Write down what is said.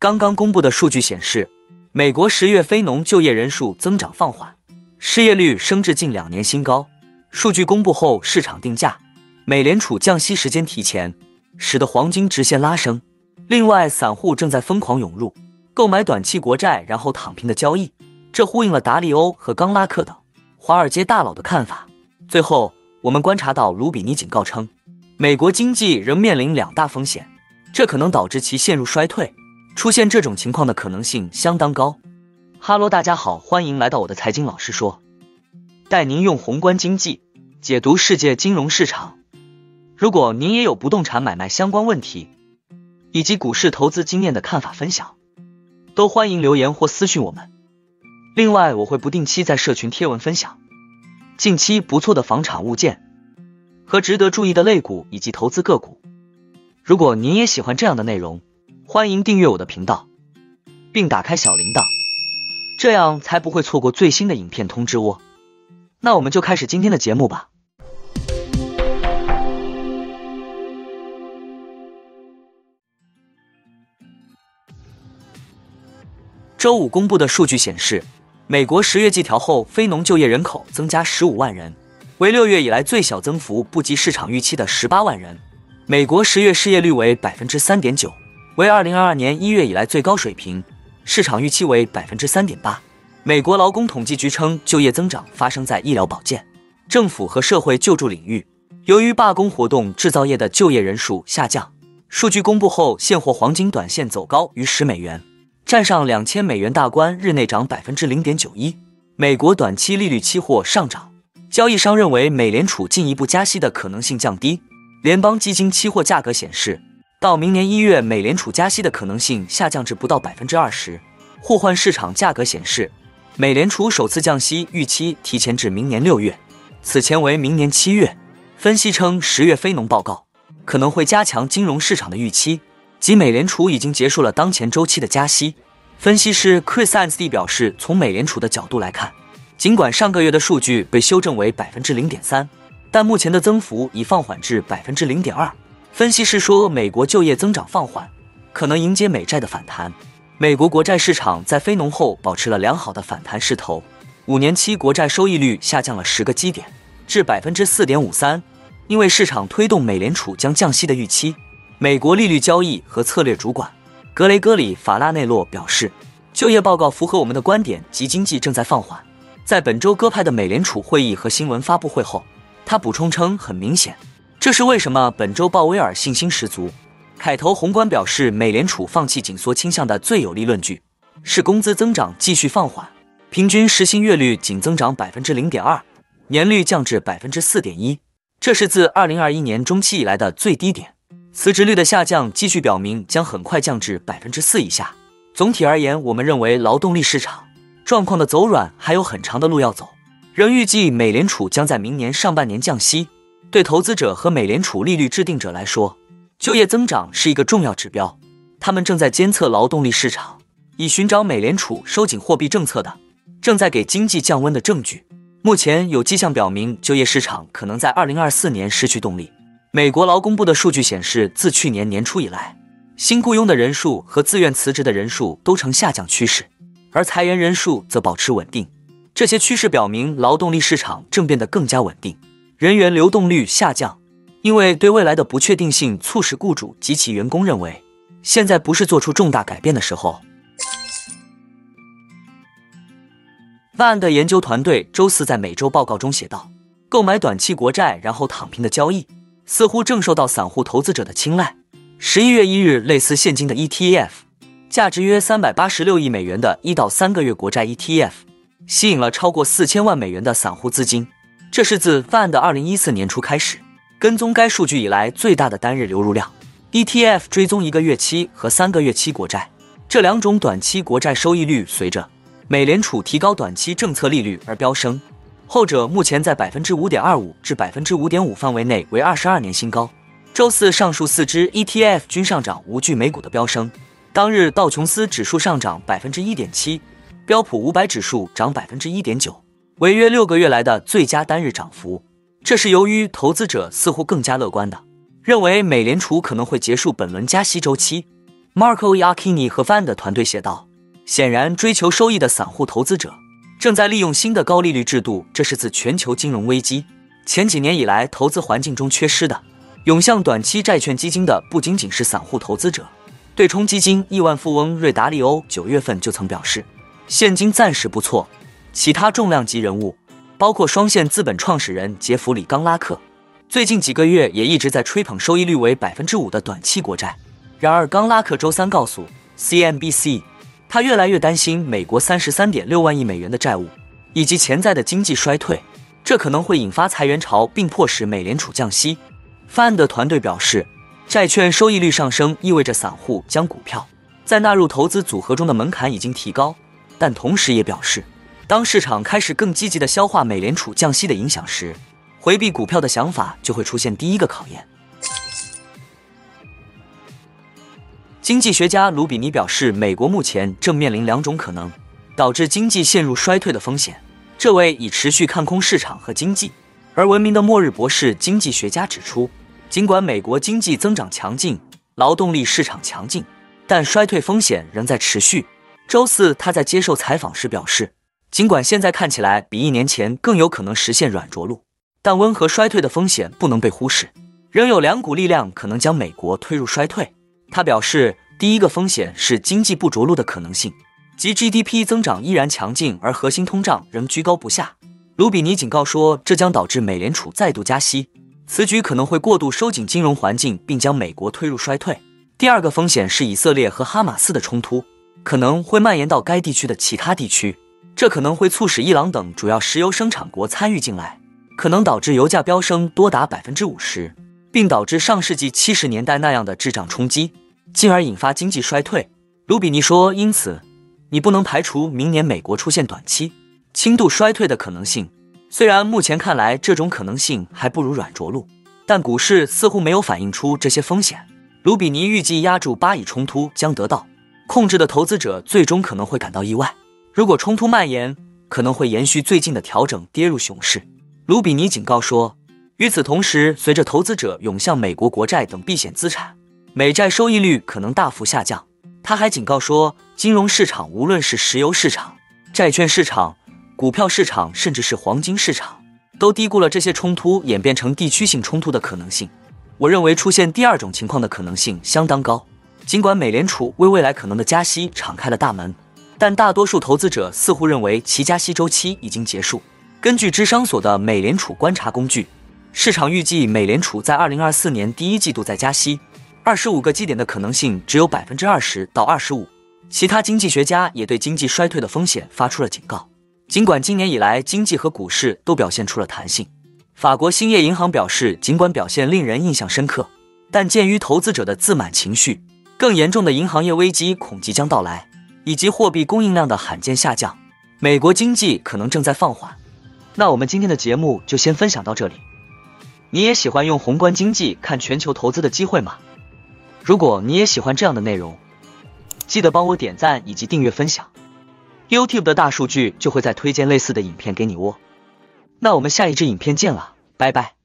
刚刚公布的数据显示，美国十月非农就业人数增长放缓，失业率升至近两年新高。数据公布后，市场定价，美联储降息时间提前，使得黄金直线拉升。另外，散户正在疯狂涌入购买短期国债，然后躺平的交易，这呼应了达利欧和冈拉克等华尔街大佬的看法。最后，我们观察到卢比尼警告称，美国经济仍面临两大风险，这可能导致其陷入衰退。出现这种情况的可能性相当高。哈喽，大家好，欢迎来到我的财经老师说，带您用宏观经济解读世界金融市场。如果您也有不动产买卖相关问题，以及股市投资经验的看法分享，都欢迎留言或私讯我们。另外，我会不定期在社群贴文分享近期不错的房产物件和值得注意的类股以及投资个股。如果您也喜欢这样的内容，欢迎订阅我的频道，并打开小铃铛，这样才不会错过最新的影片通知哦。那我们就开始今天的节目吧。周五公布的数据显示，美国十月季调后非农就业人口增加十五万人，为六月以来最小增幅，不及市场预期的十八万人。美国十月失业率为百分之三点九，为二零二二年一月以来最高水平，市场预期为百分之三点八。美国劳工统计局称，就业增长发生在医疗保健、政府和社会救助领域。由于罢工活动，制造业的就业人数下降。数据公布后，现货黄金短线走高于十美元。站上两千美元大关，日内涨百分之零点九一。美国短期利率期货上涨，交易商认为美联储进一步加息的可能性降低。联邦基金期货价格显示，到明年一月，美联储加息的可能性下降至不到百分之二十。互换市场价格显示，美联储首次降息预期提前至明年六月，此前为明年七月。分析称，十月非农报告可能会加强金融市场的预期。即美联储已经结束了当前周期的加息。分析师 Chris a n s t y 表示，从美联储的角度来看，尽管上个月的数据被修正为百分之零点三，但目前的增幅已放缓至百分之零点二。分析师说，美国就业增长放缓，可能迎接美债的反弹。美国国债市场在非农后保持了良好的反弹势头，五年期国债收益率下降了十个基点至百分之四点五三，因为市场推动美联储将降息的预期。美国利率交易和策略主管格雷戈里·法拉内洛表示，就业报告符合我们的观点，及经济正在放缓。在本周鸽派的美联储会议和新闻发布会后，他补充称，很明显，这是为什么本周鲍威尔信心十足。凯头宏观表示，美联储放弃紧缩倾向的最有力论据是工资增长继续放缓，平均时薪月率仅增长百分之零点二，年率降至百分之四点一，这是自二零二一年中期以来的最低点。辞职率的下降继续表明将很快降至百分之四以下。总体而言，我们认为劳动力市场状况的走软还有很长的路要走。仍预计美联储将在明年上半年降息。对投资者和美联储利率制定者来说，就业增长是一个重要指标。他们正在监测劳动力市场，以寻找美联储收紧货币政策的正在给经济降温的证据。目前有迹象表明，就业市场可能在二零二四年失去动力。美国劳工部的数据显示，自去年年初以来，新雇佣的人数和自愿辞职的人数都呈下降趋势，而裁员人数则保持稳定。这些趋势表明，劳动力市场正变得更加稳定，人员流动率下降，因为对未来的不确定性促使雇主及其员工认为，现在不是做出重大改变的时候。万的研究团队周四在每周报告中写道：“购买短期国债然后躺平的交易。”似乎正受到散户投资者的青睐。十一月一日，类似现金的 ETF，价值约三百八十六亿美元的一到三个月国债 ETF，吸引了超过四千万美元的散户资金。这是自 FAN 的二零一四年初开始跟踪该数据以来最大的单日流入量。ETF 追踪一个月期和三个月期国债，这两种短期国债收益率随着美联储提高短期政策利率而飙升。后者目前在百分之五点二五至百分之五点五范围内，为二十二年新高。周四，上述四只 ETF 均上涨，无惧美股的飙升。当日，道琼斯指数上涨百分之一点七，标普五百指数涨百分之一点九，违约六个月来的最佳单日涨幅。这是由于投资者似乎更加乐观的认为美联储可能会结束本轮加息周期，Marco Iacchini 和 Fan 的团队写道：“显然，追求收益的散户投资者正在利用新的高利率制度。这是自全球金融危机前几年以来投资环境中缺失的。涌向短期债券基金的不仅仅是散户投资者。对冲基金亿万富翁瑞达利欧九月份就曾表示，现金暂时不错。其他重量级人物，包括双线资本创始人杰弗里·冈拉克，最近几个月也一直在吹捧收益率为百分之五的短期国债。”然而，冈拉克周三告诉 CNBC，他越来越担心美国三十三点六万亿美元的债务以及潜在的经济衰退，这可能会引发裁员潮，并迫使美联储降息。范的团队表示，债券收益率上升意味着散户将股票在纳入投资组合中的门槛已经提高，但同时也表示，当市场开始更积极的消化美联储降息的影响时，回避股票的想法就会出现第一个考验。经济学家卢比尼表示，美国目前正面临两种可能导致经济陷入衰退的风险。这位已持续看空市场和经济而闻名的末日博士经济学家指出，尽管美国经济增长强劲，劳动力市场强劲，但衰退风险仍在持续。周四，他在接受采访时表示，尽管现在看起来比一年前更有可能实现软着陆，但温和衰退的风险不能被忽视，仍有两股力量可能将美国推入衰退。他表示，第一个风险是经济不着陆的可能性，即 GDP 增长依然强劲，而核心通胀仍居高不下。卢比尼警告说，这将导致美联储再度加息，此举可能会过度收紧金融环境，并将美国推入衰退。第二个风险是以色列和哈马斯的冲突可能会蔓延到该地区的其他地区，这可能会促使伊朗等主要石油生产国参与进来，可能导致油价飙升多达百分之五十。并导致上世纪七十年代那样的滞胀冲击，进而引发经济衰退。卢比尼说：“因此，你不能排除明年美国出现短期轻度衰退的可能性。虽然目前看来这种可能性还不如软着陆，但股市似乎没有反映出这些风险。”卢比尼预计压住巴以冲突将得到控制的投资者最终可能会感到意外。如果冲突蔓延，可能会延续最近的调整，跌入熊市。卢比尼警告说。与此同时，随着投资者涌向美国国债等避险资产，美债收益率可能大幅下降。他还警告说，金融市场，无论是石油市场、债券市场、股票市场，甚至是黄金市场，都低估了这些冲突演变成地区性冲突的可能性。我认为出现第二种情况的可能性相当高。尽管美联储为未来可能的加息敞开了大门，但大多数投资者似乎认为其加息周期已经结束。根据智商所的美联储观察工具。市场预计美联储在二零二四年第一季度再加息二十五个基点的可能性只有百分之二十到二十五。其他经济学家也对经济衰退的风险发出了警告。尽管今年以来经济和股市都表现出了弹性，法国兴业银行表示，尽管表现令人印象深刻，但鉴于投资者的自满情绪、更严重的银行业危机恐即将到来，以及货币供应量的罕见下降，美国经济可能正在放缓。那我们今天的节目就先分享到这里。你也喜欢用宏观经济看全球投资的机会吗？如果你也喜欢这样的内容，记得帮我点赞以及订阅分享，YouTube 的大数据就会再推荐类似的影片给你哦。那我们下一支影片见了，拜拜。